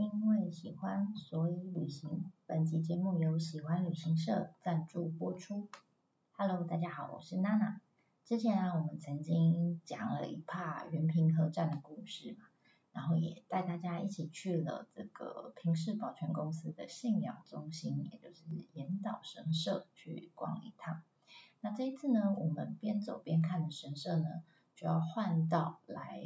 因为喜欢，所以旅行。本集节目由喜欢旅行社赞助播出。Hello，大家好，我是娜娜。之前啊，我们曾经讲了一帕原平和站的故事嘛，然后也带大家一起去了这个平氏保全公司的信仰中心，也就是岩岛神社去逛了一趟。那这一次呢，我们边走边看的神社呢？就要换到来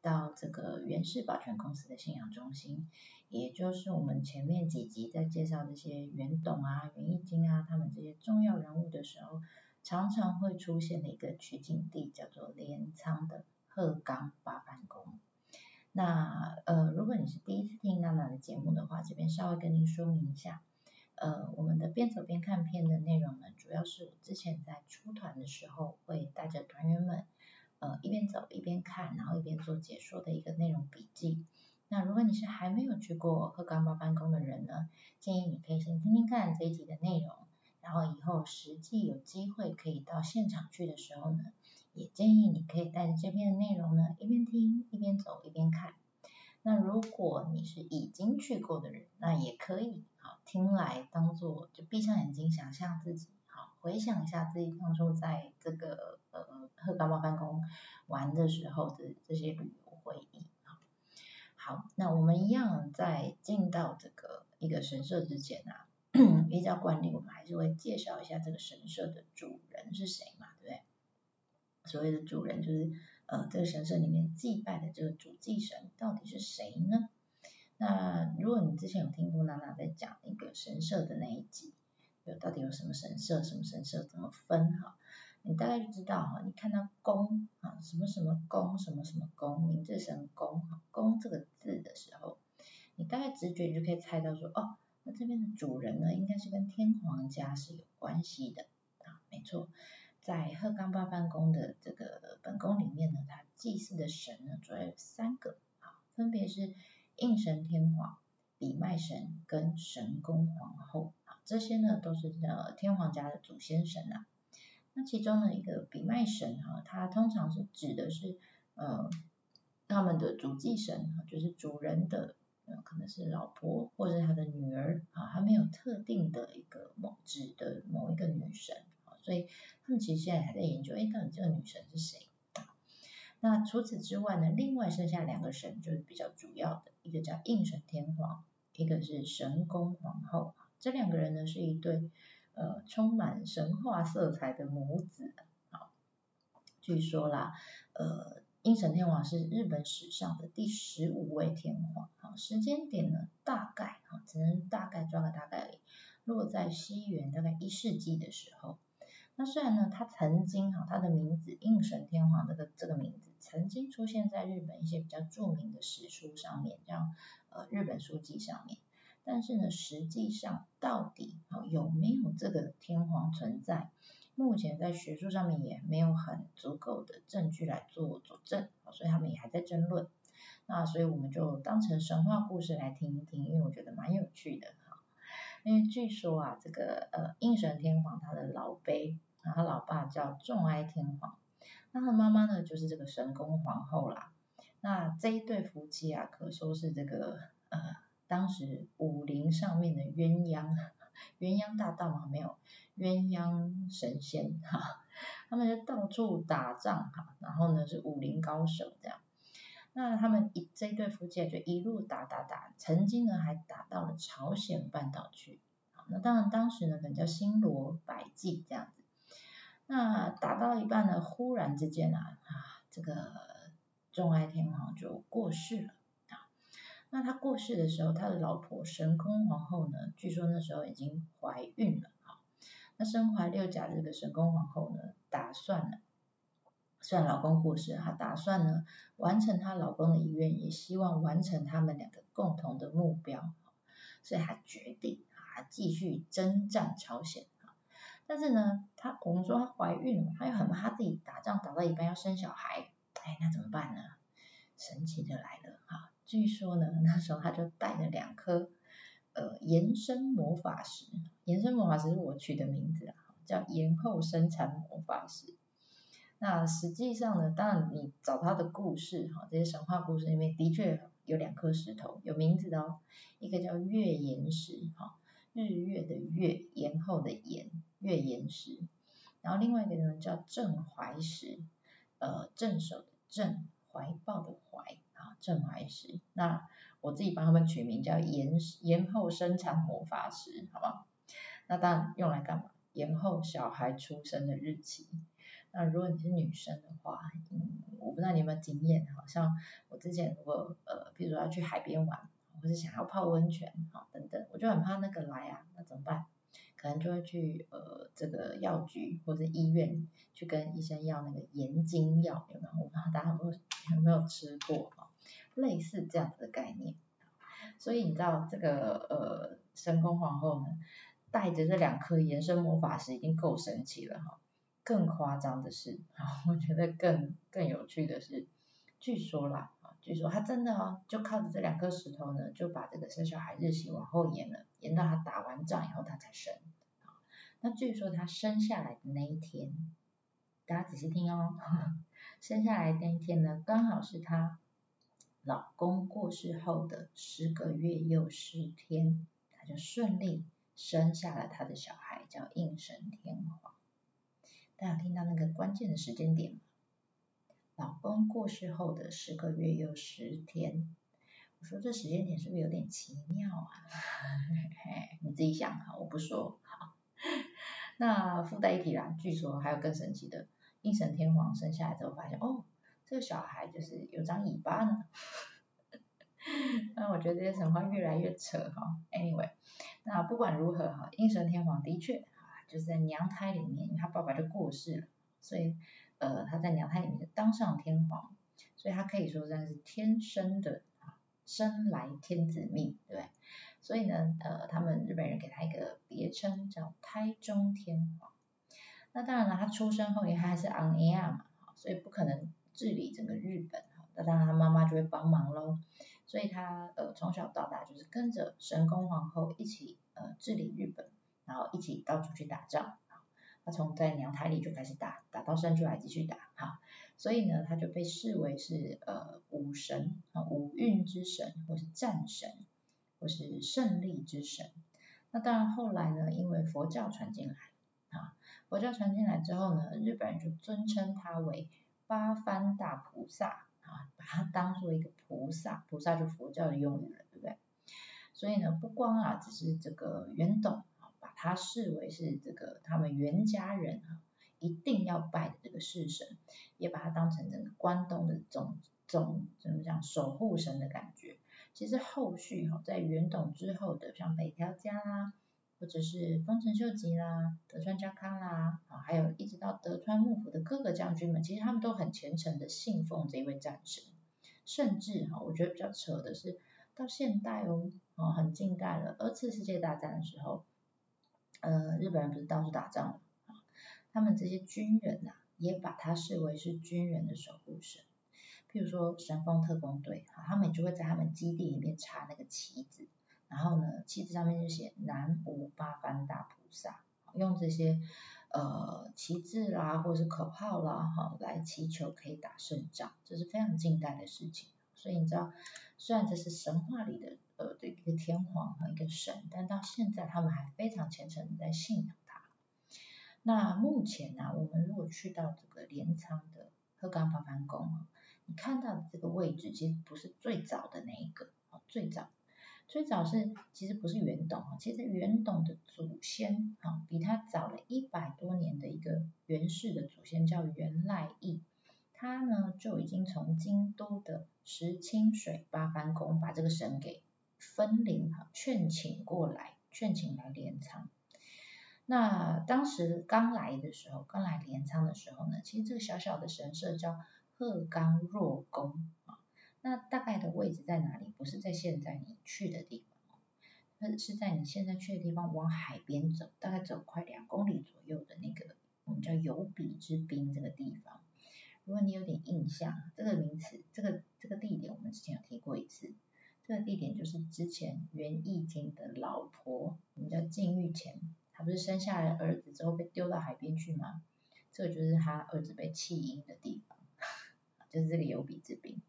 到这个原氏保全公司的信仰中心，也就是我们前面几集在介绍这些元董啊、元义经啊他们这些重要人物的时候，常常会出现的一个取景地，叫做镰仓的鹤冈八幡宫。那呃，如果你是第一次听娜娜的节目的话，这边稍微跟您说明一下，呃，我们的边走边看片的内容呢，主要是之前在出团的时候会带着团员们。呃，一边走一边看，然后一边做解说的一个内容笔记。那如果你是还没有去过鹤冈八幡宫的人呢，建议你可以先听听看这一集的内容，然后以后实际有机会可以到现场去的时候呢，也建议你可以带着这边的内容呢，一边听一边走一边看。那如果你是已经去过的人，那也可以好听来当做就闭上眼睛想象自己好。回想一下自己当初在这个呃鹤冈八幡宫玩的时候的这些旅游回忆。好，那我们一样在进到这个一个神社之前啊，依照惯例，我们还是会介绍一下这个神社的主人是谁嘛，对不对？所谓的主人就是呃这个神社里面祭拜的这个主祭神到底是谁呢？那如果你之前有听过娜娜在讲一个神社的那一集。有到底有什么神社？什么神社怎么分？哈，你大概就知道哈。你看到宫啊，什么什么宫，什么什么宫，明治神宫哈，宫这个字的时候，你大概直觉就可以猜到说，哦，那这边的主人呢，应该是跟天皇家是有关系的啊。没错，在鹤冈八幡宫的这个本宫里面呢，它祭祀的神呢，主要有三个啊，分别是应神天皇、比卖神跟神宫皇后啊。这些呢都是呃天皇家的祖先神呐，那其中的一个比麦神哈，它通常是指的是呃他们的主祭神哈，就是主人的呃可能是老婆或者他的女儿啊，还没有特定的一个某指的某一个女神啊，所以他们其实现在还在研究，哎，到底这个女神是谁？那除此之外呢，另外剩下两个神就是比较主要的，一个叫应神天皇，一个是神宫皇后。这两个人呢是一对呃充满神话色彩的母子啊。据说啦，呃，应神天皇是日本史上的第十五位天皇，好，时间点呢大概啊只能大概抓个大概，落在西元大概一世纪的时候。那虽然呢他曾经哈他的名字应神天皇这个这个名字曾经出现在日本一些比较著名的史书上面，像呃日本书籍上面。但是呢，实际上到底啊有没有这个天皇存在？目前在学术上面也没有很足够的证据来做佐证，所以他们也还在争论。那所以我们就当成神话故事来听一听，因为我觉得蛮有趣的哈。因为据说啊，这个呃应神天皇他的老辈，他老爸叫众哀天皇，那他妈妈呢就是这个神宫皇后啦。那这一对夫妻啊，可说是这个。当时武林上面的鸳鸯，鸳鸯大道嘛没有，鸳鸯神仙哈，他们就到处打仗哈，然后呢是武林高手这样，那他们一这一对夫妻就一路打打打，曾经呢还打到了朝鲜半岛去，那当然当时呢可能叫新罗百济这样子，那打到一半呢，忽然之间啊啊这个众爱天皇就过世了。那他过世的时候，他的老婆神宫皇后呢，据说那时候已经怀孕了哈。那身怀六甲的这个神宫皇后呢，打算呢，虽然老公过世，她打算呢完成她老公的遗愿，也希望完成他们两个共同的目标，所以她决定啊继续征战朝鲜啊。但是呢，她我们说她怀孕了，她又很怕自己打仗打到一半要生小孩，哎，那怎么办呢？神奇的来了哈。据说呢，那时候他就带了两颗呃延伸魔法石，延伸魔法石是我取的名字啊，叫延后生产魔法石。那实际上呢，当然你找他的故事哈，这些神话故事里面的确有两颗石头，有名字的哦，一个叫月岩石，哈，日月的月，延后的延，月岩石。然后另外一个呢叫镇怀石，呃，镇守的镇，怀抱的怀，啊，镇怀石。那我自己帮他们取名叫延延后生产魔法石，好不好？那当然用来干嘛？延后小孩出生的日期。那如果你是女生的话，嗯，我不知道你有没有经验，好像我之前如果呃，比如说要去海边玩，或是想要泡温泉，好等等，我就很怕那个来啊，那怎么办？可能就会去呃这个药局或者医院去跟医生要那个延经药，有没有？我不知道大家有没有有没有吃过啊？类似这样子的概念。所以你知道这个呃神宫皇后呢，带着这两颗延伸魔法石已经够神奇了哈。更夸张的是，我觉得更更有趣的是，据说啦，啊，据说他真的哦，就靠着这两颗石头呢，就把这个生小孩日期往后延了，延到他打完仗以后他才生。那据说他生下来的那一天，大家仔细听哦，生下来那一天呢，刚好是他老公过世后的十个月又十天，他就顺利生下了他的小孩，叫应神天皇。大家听到那个关键的时间点吗？老公过世后的十个月又十天，我说这时间点是不是有点奇妙啊？你自己想啊，我不说。好，那附带一提啦，据说还有更神奇的，应神天皇生下来之后发现，哦，这个小孩就是有张尾巴呢。那我觉得这些神话越来越扯哈。Anyway，那不管如何哈，应神天皇的确啊。就是在娘胎里面，因为他爸爸就过世了，所以呃他在娘胎里面就当上天皇，所以他可以说真的是天生的啊，生来天子命，对？所以呢呃他们日本人给他一个别称叫胎中天皇。那当然了，他出生后因为他还是昂尼亚嘛，所以不可能治理整个日本哈，那当然他妈妈就会帮忙喽，所以他呃从小到大就是跟着神宫皇后一起呃治理日本。然后一起到处去打仗啊，他从在娘胎里就开始打，打到生出来继续打，哈，所以呢，他就被视为是呃武神啊，武运之神，或是战神，或是胜利之神。那当然后来呢，因为佛教传进来，啊，佛教传进来之后呢，日本人就尊称他为八幡大菩萨，啊，把它当做一个菩萨，菩萨就佛教的用语了，对不对？所以呢，不光啊，只是这个元董。他视为是这个他们袁家人啊，一定要拜的这个式神，也把它当成整个关东的总总怎么讲守护神的感觉。其实后续哈，在元董之后的像北条家啦，或者是丰臣秀吉啦、德川家康啦，啊，还有一直到德川幕府的各个将军们，其实他们都很虔诚的信奉这一位战神。甚至哈，我觉得比较扯的是，到现代哦，哦，很近代了，二次世界大战的时候。呃，日本人不是到处打仗嘛，啊，他们这些军人呐，也把他视为是军人的守护神。譬如说神风特工队，哈，他们就会在他们基地里面插那个旗子，然后呢，旗子上面就写南无八幡大菩萨，用这些呃旗帜啦，或者是口号啦，哈，来祈求可以打胜仗，这是非常近代的事情。所以你知道，虽然这是神话里的。呃，的一个天皇和一个神，但到现在他们还非常虔诚的在信仰他。那目前呢，我们如果去到这个镰仓的鹤冈八幡宫，你看到的这个位置其实不是最早的那一个，最早最早是其实不是元董啊，其实元董的祖先啊，比他早了一百多年的一个元氏的祖先叫元赖义。他呢就已经从京都的石清水八幡宫把这个神给。分灵哈，劝请过来，劝请来镰仓。那当时刚来的时候，刚来镰仓的时候呢，其实这个小小的神社叫鹤冈若宫啊。那大概的位置在哪里？不是在现在你去的地方，那是在你现在去的地方往海边走，大概走快两公里左右的那个我们叫有比之滨这个地方。如果你有点印象，这个名词，这个这个地点，我们之前有提过一次。这个地点就是之前袁义经的老婆，我们叫禁欲前，她不是生下来儿子之后被丢到海边去吗？这个就是他儿子被弃婴的地方，就是这个有比之滨。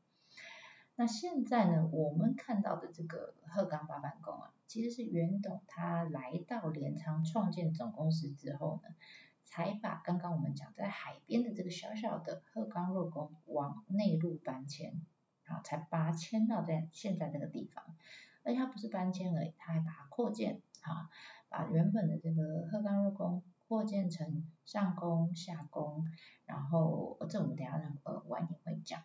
那现在呢，我们看到的这个鹤冈八幡宫啊，其实是袁董他来到镰仓创建总公司之后呢，才把刚刚我们讲在海边的这个小小的鹤冈若宫往内陆搬迁，啊，才把它迁到在现在这个地方。而且它不是搬迁而已，它还把它扩建，啊，把原本的这个鹤冈若宫扩建成上宫、下宫，然后这我们等下呃晚点会讲。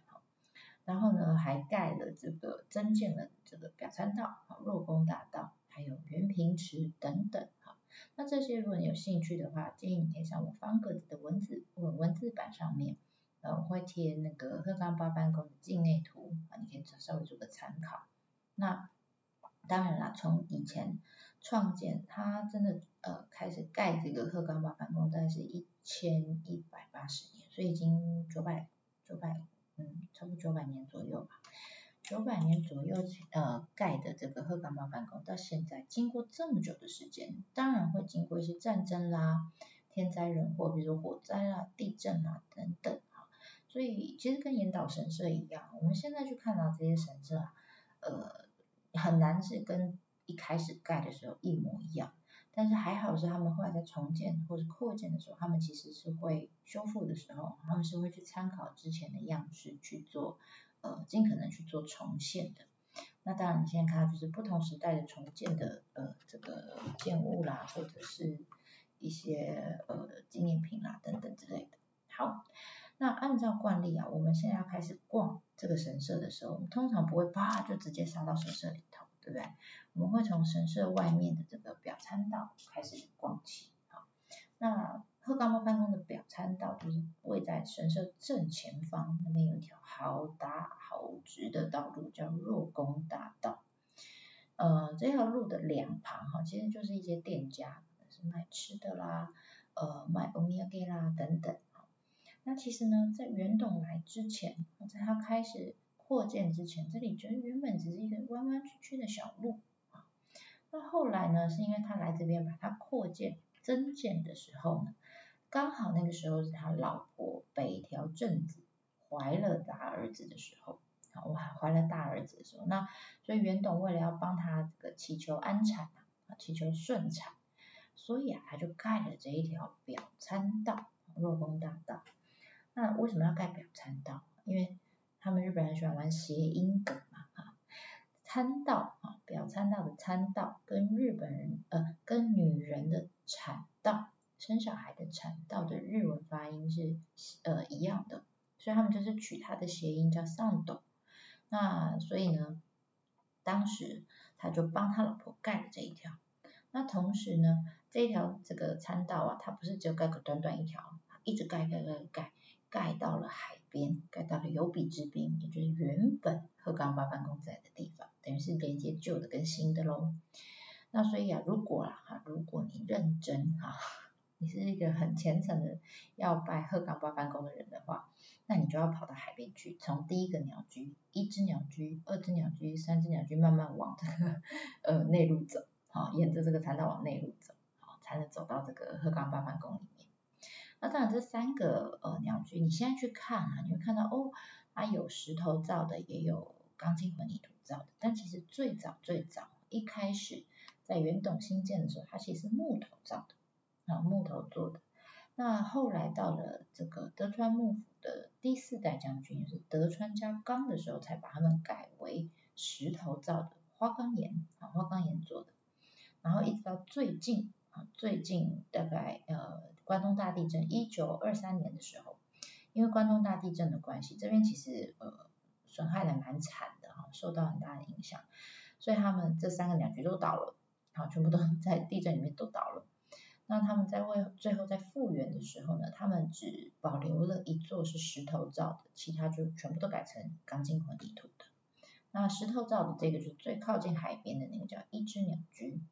然后呢，还盖了这个增建了这个表参道啊，若宫大道，还有圆平池等等哈。那这些如果你有兴趣的话，建议你可以上我方格子的文字文文字版上面，呃，我会贴那个鹤冈八幡宫的境内图啊，你可以稍微做个参考。那当然啦，从以前创建，它真的呃开始盖这个鹤冈八幡宫，大概是一千一百八十年，所以已经九百九百。嗯，差不多九百年左右吧，九百年左右呃盖的这个鹤冈八幡宫，到现在经过这么久的时间，当然会经过一些战争啦、天灾人祸，比如说火灾啦、地震啦等等哈。所以其实跟岩岛神社一样，我们现在去看到这些神社啊，呃，很难是跟一开始盖的时候一模一样。但是还好是他们后来在重建或者扩建的时候，他们其实是会修复的时候，他们是会去参考之前的样式去做，呃，尽可能去做重现的。那当然你现在看到就是不同时代的重建的呃这个建物啦，或者是一些呃纪念品啦等等之类的。好，那按照惯例啊，我们现在要开始逛这个神社的时候，我们通常不会啪就直接杀到神社里头。对不对？我们会从神社外面的这个表参道开始逛起。好，那鹤冈八幡宫的表参道就是位在神社正前方，那边有一条好大好直的道路，叫若宫大道。呃，这条路的两旁哈，其实就是一些店家，是卖吃的啦，呃，卖欧米茄啦等等。那其实呢，在元董来之前，在他开始。扩建之前，这里就原本只是一个弯弯曲曲的小路。那后来呢，是因为他来这边把它扩建增建的时候呢，刚好那个时候是他老婆北条政子怀了大儿子的时候啊，我还怀了大儿子的时候，那所以袁董为了要帮他这个祈求安产啊，祈求顺产，所以啊他就盖了这一条表参道若宫大道。那为什么要盖表参道？因为他们日本人喜欢玩谐音梗，参道啊，表参道的参道跟日本人呃跟女人的产道，生小孩的产道的日文发音是呃一样的，所以他们就是取它的谐音叫上斗。那所以呢，当时他就帮他老婆盖了这一条。那同时呢，这一条这个参道啊，它不是只有盖个短短一条，一直盖盖盖盖。盖到了海边，盖到了有比之滨，也就是原本鹤冈八幡宫在的地方，等于是连接旧的跟新的喽。那所以啊，如果啊，如果你认真哈，你是一个很虔诚的要拜鹤冈八幡宫的人的话，那你就要跑到海边去，从第一个鸟居，一只鸟居，二只鸟居，三只鸟居，慢慢往这个呃内陆走，好，沿着这个参道往内陆走，好，才能走到这个鹤冈八幡宫里。那当然，这三个呃鸟居，你现在去看啊，你会看到哦，它有石头造的，也有钢筋混凝土造的。但其实最早最早一开始在元董新建的时候，它其实是木头造的啊，木头做的。那后来到了这个德川幕府的第四代将军，就是德川家纲的时候，才把它们改为石头造的花岗岩啊，花岗岩做的。然后一直到最近啊，最近大概呃。关东大地震，一九二三年的时候，因为关东大地震的关系，这边其实呃损害的蛮惨的哈，受到很大的影响，所以他们这三个鸟居都倒了，好，全部都在地震里面都倒了。那他们在为最后在复原的时候呢，他们只保留了一座是石头造的，其他就全部都改成钢筋混凝土的。那石头造的这个是最靠近海边的那个叫一只鸟居。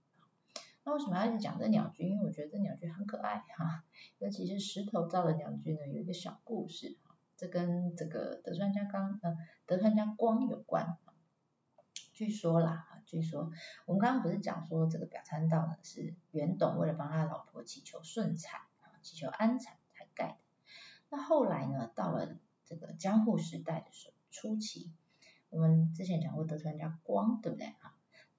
那为什么要一直讲这鸟居？因为我觉得这鸟居很可爱哈，尤其是石头造的鸟居呢，有一个小故事哈，这跟这个德川家光呃德川家光有关。据说啦，据说我们刚刚不是讲说这个表参道呢是元董为了帮他老婆祈求顺产啊，祈求安产才盖的。那后来呢，到了这个江户时代的时候初期，我们之前讲过德川家光，对不对？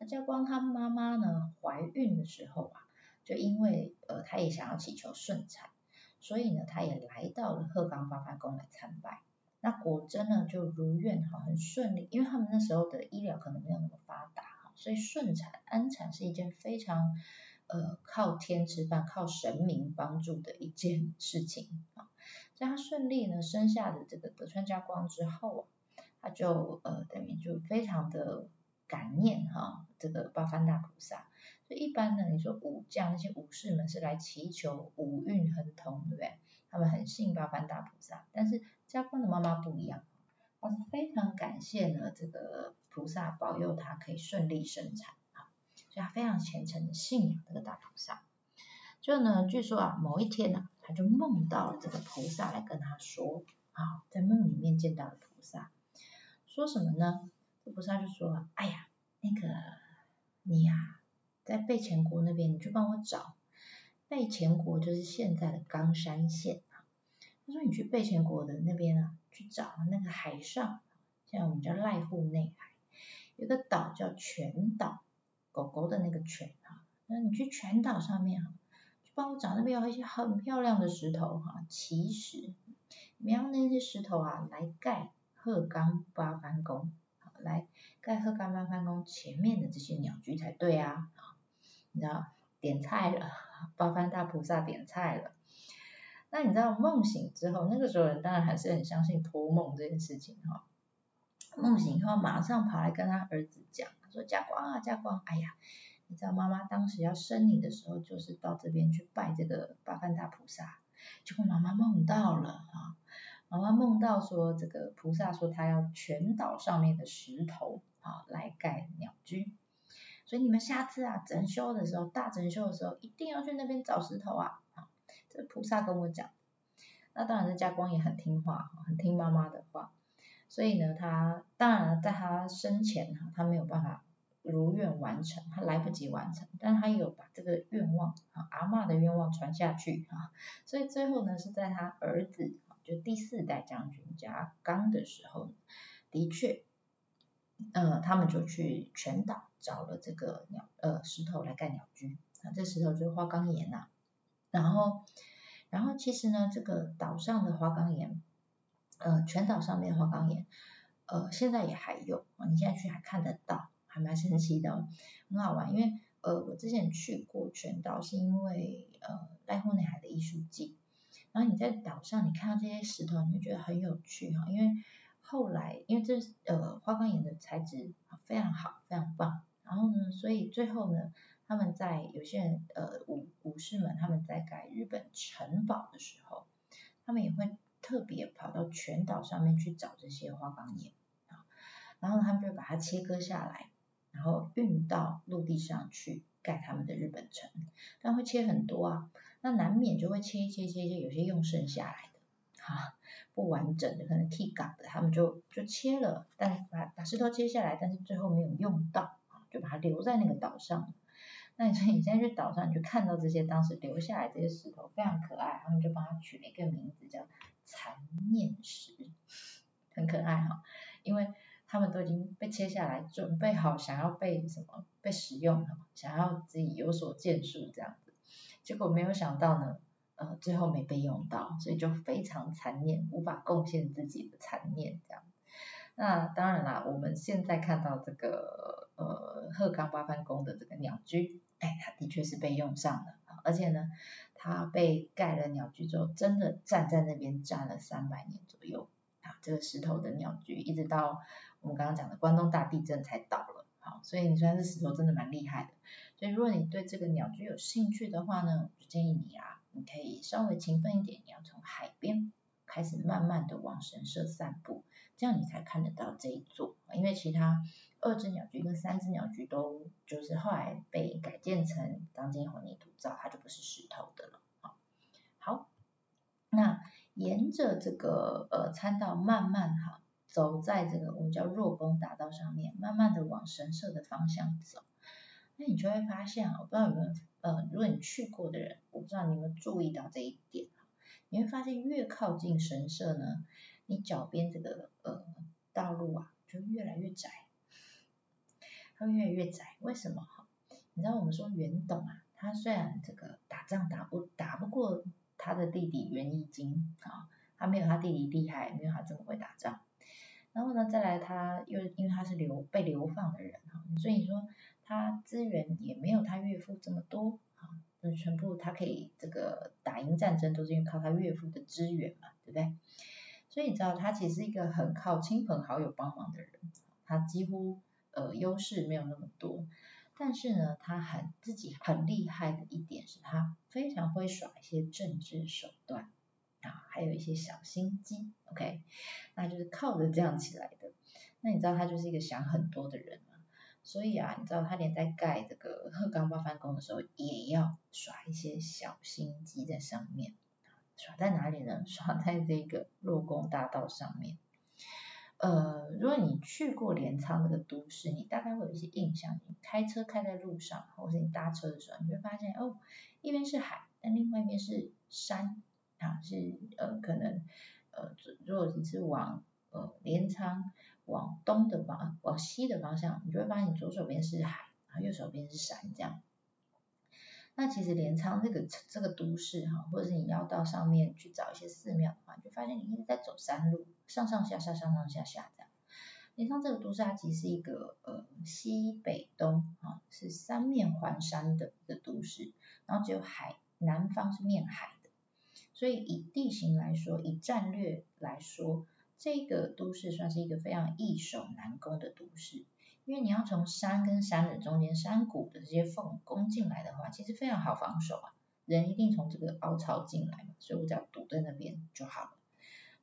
那家光他妈妈呢怀孕的时候啊，就因为呃他也想要祈求顺产，所以呢他也来到了鹤冈八幡宫来参拜。那果真呢就如愿哈，很顺利，因为他们那时候的医疗可能没有那么发达哈，所以顺产安产是一件非常呃靠天吃饭、靠神明帮助的一件事情啊。在他顺利呢生下的这个德川家光之后啊，他就呃等于就非常的感念哈这个八幡大菩萨。所以一般呢，你说武将那些武士们是来祈求五运亨通，对不对？他们很信八幡大菩萨，但是家光的妈妈不一样，她是非常感谢呢这个菩萨保佑她可以顺利生产啊，所以她非常虔诚的信仰这个大菩萨。就呢，据说啊，某一天呢，她就梦到了这个菩萨来跟她说啊，在梦里面见到了菩萨，说什么呢？这菩萨就说，哎呀，那个你呀，在备前国那边，你去帮我找。备前国就是现在的冈山县啊。他说你去备前国的那边啊，去找那个海上，现在我们叫濑户内海，有个岛叫全岛，狗狗的那个全啊。那你去全岛上面啊，去帮我找那边有一些很漂亮的石头哈，奇石，你要那些石头啊来盖鹤冈八幡宫，来盖鹤冈八幡公前面的这些鸟居才对啊。你知道点菜了。八幡大菩萨点菜了，那你知道梦醒之后，那个时候人当然还是很相信托梦这件事情哈。梦醒以后马上跑来跟他儿子讲，说家光啊家光，哎呀，你知道妈妈当时要生你的时候，就是到这边去拜这个八幡大菩萨，结果妈妈梦到了啊，妈妈梦到说这个菩萨说他要全岛上面的石头啊来盖鸟居。所以你们下次啊整修的时候，大整修的时候，一定要去那边找石头啊！啊，这菩萨跟我讲。那当然，这家光也很听话，很听妈妈的话。所以呢，他当然在他生前哈，他没有办法如愿完成，他来不及完成，但他有把这个愿望啊，阿妈的愿望传下去啊。所以最后呢，是在他儿子第四代将军家刚的时候，的确。呃，他们就去全岛找了这个鸟呃石头来盖鸟居，啊，这石头就是花岗岩呐。然后，然后其实呢，这个岛上的花岗岩，呃，全岛上面花岗岩，呃，现在也还有，你现在去还看得到，还蛮神奇的，哦很好玩。因为呃，我之前去过全岛，是因为呃濑户内海的艺术季，然后你在岛上你看到这些石头，你就觉得很有趣哈，因为。后来，因为这呃花岗岩的材质非常好，非常棒，然后呢，所以最后呢，他们在有些人呃武武士们他们在盖日本城堡的时候，他们也会特别跑到全岛上面去找这些花岗岩啊，然后他们就把它切割下来，然后运到陆地上去盖他们的日本城，但会切很多啊，那难免就会切一切切切，有些用剩下来的哈。不完整的，可能替港的，他们就就切了，但把把石头切下来，但是最后没有用到，就把它留在那个岛上。那所以你现在去岛上，你就看到这些当时留下来这些石头非常可爱，他们就帮它取了一个名字叫残念石，很可爱哈，因为他们都已经被切下来，准备好想要被什么被使用，想要自己有所建树这样，结果没有想到呢。呃，最后没被用到，所以就非常残念，无法贡献自己的残念这样。那当然啦，我们现在看到这个呃鹤冈八幡宫的这个鸟居，哎，它的确是被用上了，而且呢，它被盖了鸟居之后，真的站在那边站了三百年左右啊，这个石头的鸟居，一直到我们刚刚讲的关东大地震才倒了，好，所以你说这石头真的蛮厉害的。所以如果你对这个鸟居有兴趣的话呢，我就建议你啊。你可以稍微勤奋一点，你要从海边开始慢慢的往神社散步，这样你才看得到这一座。因为其他二只鸟居跟三只鸟居都就是后来被改建成钢筋混凝土造，它就不是石头的了。好，那沿着这个呃参道慢慢哈，走在这个我们叫若宫大道上面，慢慢的往神社的方向走。那你就会发现啊，我不知道有没有呃，如果你去过的人，我不知道你有没有注意到这一点你会发现越靠近神社呢，你脚边这个呃道路啊，就越来越窄，它会越来越窄。为什么？哈，你知道我们说袁董啊，他虽然这个打仗打不打不过他的弟弟袁义经啊，他没有他弟弟厉害，没有他这么会打仗。然后呢，再来他又因为他是流被流放的人哈，所以说他资源也没有他岳父这么多啊，那全部他可以这个打赢战争都是因为靠他岳父的资源嘛，对不对？所以你知道他其实是一个很靠亲朋好友帮忙的人，他几乎呃优势没有那么多，但是呢，他很自己很厉害的一点是他非常会耍一些政治手段。啊，还有一些小心机，OK，那就是靠着这样起来的。那你知道他就是一个想很多的人？所以啊，你知道他连在盖这个鹤岗八幡宫的时候，也要耍一些小心机在上面。耍在哪里呢？耍在这个洛宫大道上面。呃，如果你去过镰仓这个都市，你大概会有一些印象。你开车开在路上，或者是你搭车的时候，你会发现哦，一边是海，但另外一边是山。啊，是呃可能呃如果你是往呃镰仓往东的方往西的方向，你就会发现你左手边是海，然后右手边是山这样。那其实镰仓这个这个都市哈，或者是你要到上面去找一些寺庙的话，你就发现你一直在走山路，上上下下上上下下这样。镰仓这个都市它其实是一个呃西北东啊是三面环山的一个都市，然后只有海南方是面海的。所以以地形来说，以战略来说，这个都市算是一个非常易守难攻的都市。因为你要从山跟山的中间山谷的这些缝攻进来的话，其实非常好防守啊。人一定从这个凹槽进来嘛，所以我只要堵在那边就好了。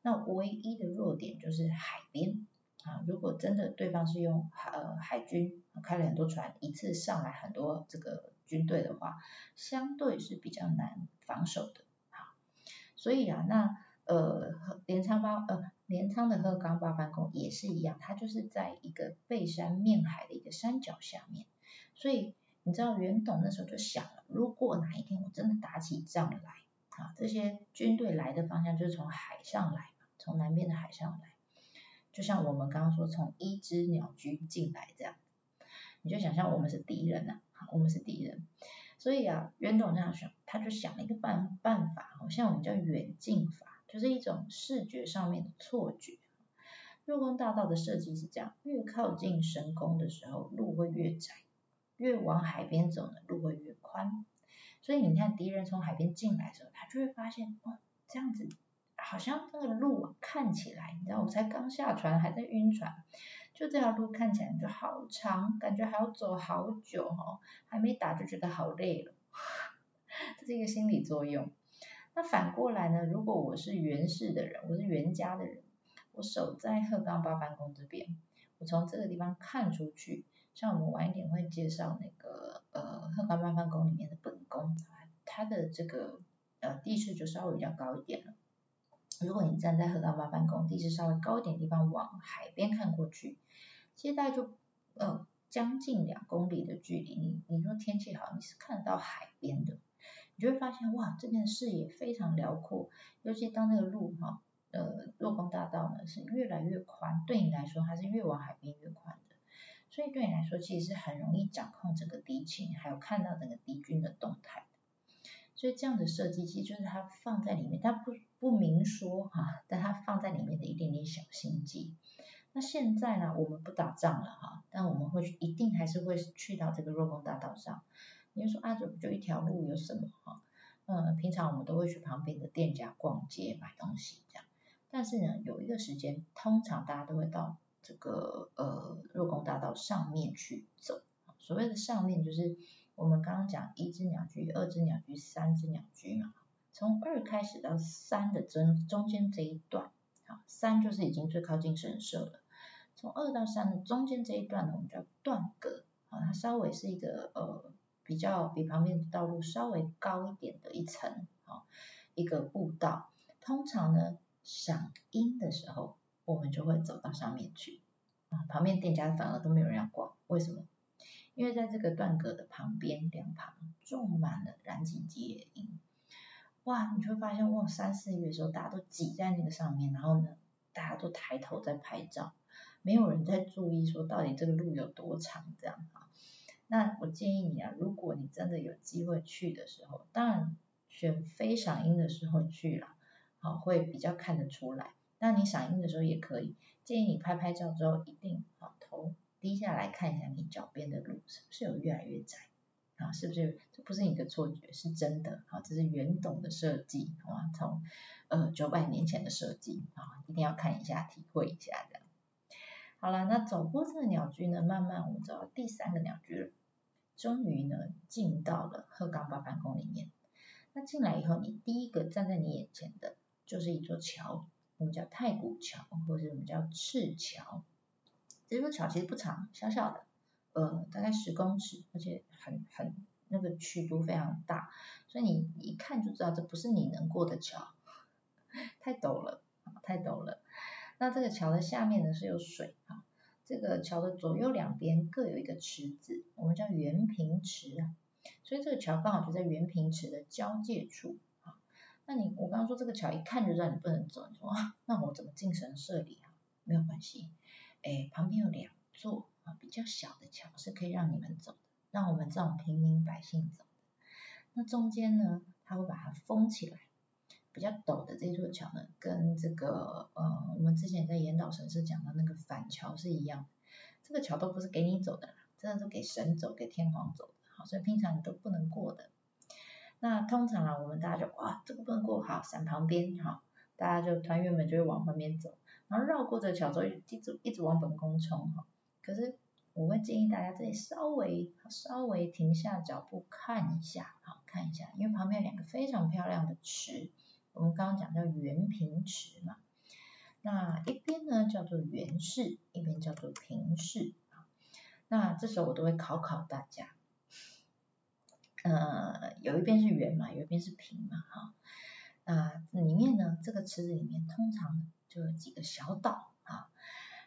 那唯一的弱点就是海边啊，如果真的对方是用呃海军开了很多船，一次上来很多这个军队的话，相对是比较难防守的。所以啊，那呃，镰仓八呃镰仓的鹤冈八幡宫也是一样，它就是在一个背山面海的一个山脚下面。所以你知道袁董那时候就想了，如果哪一天我真的打起仗来，啊，这些军队来的方向就是从海上来嘛，从南边的海上来，就像我们刚刚说从一只鸟居进来这样，你就想象我们是敌人呐，我们是敌人。所以啊，袁董这样想，他就想了一个办办法，好像我们叫远近法，就是一种视觉上面的错觉。入宫大道的设计是这样，越靠近神宫的时候，路会越窄；越往海边走呢，路会越宽。所以你看，敌人从海边进来的时候，他就会发现，哦，这样子好像那个路看起来，你知道，我才刚下船，还在晕船。就这条路看起来就好长，感觉还要走好久哦，还没打就觉得好累了，这是一个心理作用。那反过来呢？如果我是袁氏的人，我是袁家的人，我守在鹤冈八幡宫这边，我从这个地方看出去，像我们晚一点会介绍那个呃鹤冈八幡宫里面的本宫，它的这个呃地势就稍微比较高一点了。如果你站在鹤冈八幡宫地势稍微高一点地方往海边看过去，其实大概就呃将近两公里的距离，你你说天气好，你是看得到海边的，你就会发现哇，这边的视野非常辽阔，尤其当那个路哈，呃，洛宫大道呢是越来越宽，对你来说它是越往海边越宽的，所以对你来说其实是很容易掌控整个敌情，还有看到整个敌军的动态。所以这样的设计其实就是它放在里面，它不不明说哈，但它放在里面的一点点小心机。那现在呢，我们不打仗了哈，但我们会一定还是会去到这个若宫大道上。你就说啊，这不就一条路有什么哈？嗯，平常我们都会去旁边的店家逛街买东西这样。但是呢，有一个时间，通常大家都会到这个呃若宫大道上面去走。所谓的上面就是。我们刚刚讲一只鸟居、二只鸟居、三只鸟居嘛，从二开始到三的中中间这一段，好，三就是已经最靠近神社了。从二到三的中间这一段呢，我们叫断阁，啊，它稍微是一个呃比较比旁边的道路稍微高一点的一层，啊，一个步道。通常呢，赏樱的时候，我们就会走到上面去，啊，旁边店家反而都没有人要逛，为什么？因为在这个断阁的旁边两旁种满了染井吉野樱，哇，你就会发现哇，三四月的时候大家都挤在那个上面，然后呢，大家都抬头在拍照，没有人在注意说到底这个路有多长这样啊。那我建议你啊，如果你真的有机会去的时候，当然选非赏樱的时候去了，好会比较看得出来。那你赏樱的时候也可以，建议你拍拍照之后一定好头低下来看一下你脚边的路是不是有越来越窄。啊，是不是这不是你的错觉，是真的啊？这是袁董的设计，好吗？从呃九百年前的设计啊，一定要看一下，体会一下的。好了，那走过这个鸟居呢，慢慢我们走到第三个鸟居了，终于呢进到了鹤冈八幡宫里面。那进来以后，你第一个站在你眼前的就是一座桥，我们叫太古桥，或者我们叫赤桥。这座桥其实不长，小小的。呃，大概十公尺，而且很很那个曲度非常大，所以你一看就知道这不是你能过的桥，太陡了，太陡了。那这个桥的下面呢是有水啊，这个桥的左右两边各有一个池子，我们叫圆平池啊，所以这个桥刚好就在圆平池的交界处啊。那你我刚刚说这个桥一看就知道你不能走，你说啊，那我怎么进神社里啊？没有关系，哎，旁边有两座啊。比较小的桥是可以让你们走的，让我们这种平民百姓走的。那中间呢，它会把它封起来。比较陡的这座桥呢，跟这个呃，我们之前在岩岛神社讲的那个反桥是一样。这个桥都不是给你走的啦，真的是给神走、给天皇走的。好，所以平常你都不能过的。那通常啊，我们大家就哇，这个不能过，好，闪旁边，好，大家就团员们就会往旁边走，然后绕过这个桥之后，一直一直往本宫冲，哈。可是我会建议大家这里稍微稍微停下脚步看一下，好看一下，因为旁边有两个非常漂亮的池，我们刚刚讲叫圆平池嘛，那一边呢叫做圆式，一边叫做平式，那这时候我都会考考大家，呃，有一边是圆嘛，有一边是平嘛，哈，那里面呢这个池子里面通常就有几个小岛啊。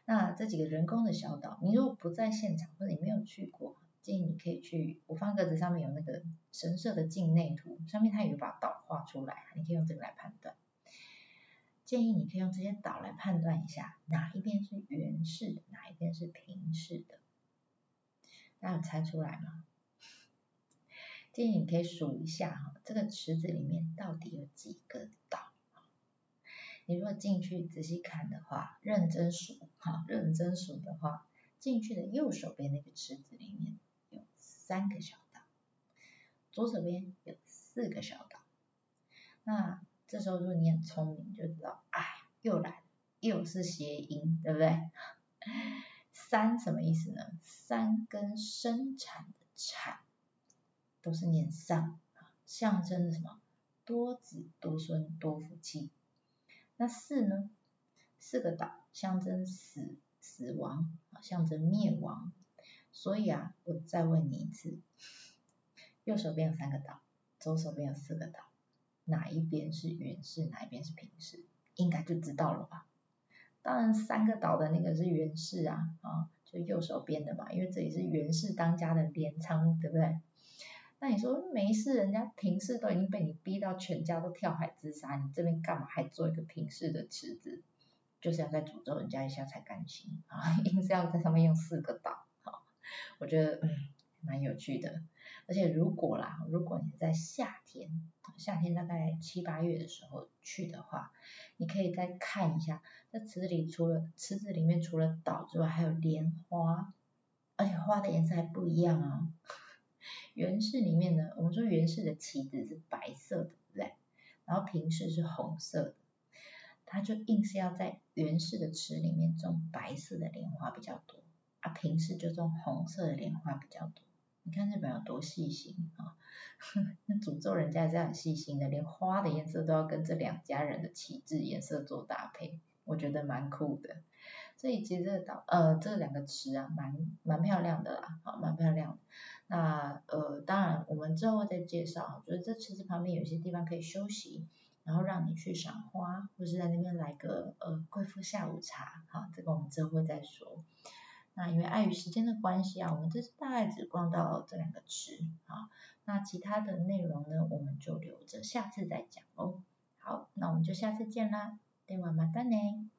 那这几个人工的小岛，你如果不在现场或者你没有去过，建议你可以去我方格子上面有那个神社的境内图，上面它有一把岛出来，你可以用这个来判断。建议你可以用这些岛来判断一下，哪一边是圆式的，哪一边是平式的。大家有猜出来吗？建议你可以数一下哈，这个池子里面到底有几个岛？你如果进去仔细看的话，认真数，哈，认真数的话，进去的右手边那个池子里面有三个小岛，左手边有四个小岛。那这时候如果你很聪明，就知道，哎，又来，又是谐音，对不对？三什么意思呢？三跟生产的产都是念上，象征的什么？多子多孙多福气。那四呢？四个岛象征死死亡，象征灭亡。所以啊，我再问你一次，右手边有三个岛，左手边有四个岛，哪一边是圆式，哪一边是平式？应该就知道了吧？当然，三个岛的那个是圆式啊，啊，就右手边的嘛，因为这里是元氏当家的镰仓，对不对？那你说没事，人家平视都已经被你逼到全家都跳海自杀，你这边干嘛还做一个平视的池子？就是要再诅咒人家一下才甘心啊！硬是要在上面用四个岛，好，我觉得嗯蛮有趣的。而且如果啦，如果你在夏天，夏天大概七八月的时候去的话，你可以再看一下，那池子里除了池子里面除了岛之外，还有莲花，而且花的颜色还不一样啊。原氏里面呢，我们说原氏的旗子是白色的，对不对？然后平氏是红色的，它就硬是要在原氏的池里面种白色的莲花比较多，啊平氏就种红色的莲花比较多。你看日本有多细心啊？那诅咒人家是很细心的，连花的颜色都要跟这两家人的旗帜颜色做搭配，我觉得蛮酷的。所以其实这个岛，呃，这两个池啊，蛮蛮漂亮的啦，好，蛮漂亮。那呃，当然我们之后再介绍，就是这池子旁边有些地方可以休息，然后让你去赏花，或是在那边来个呃贵妇下午茶，好，这个我们之后会再说。那因为碍于时间的关系啊，我们这次大概只逛到这两个池，啊，那其他的内容呢，我们就留着下次再讲哦。好，那我们就下次见啦，电话马丹呢。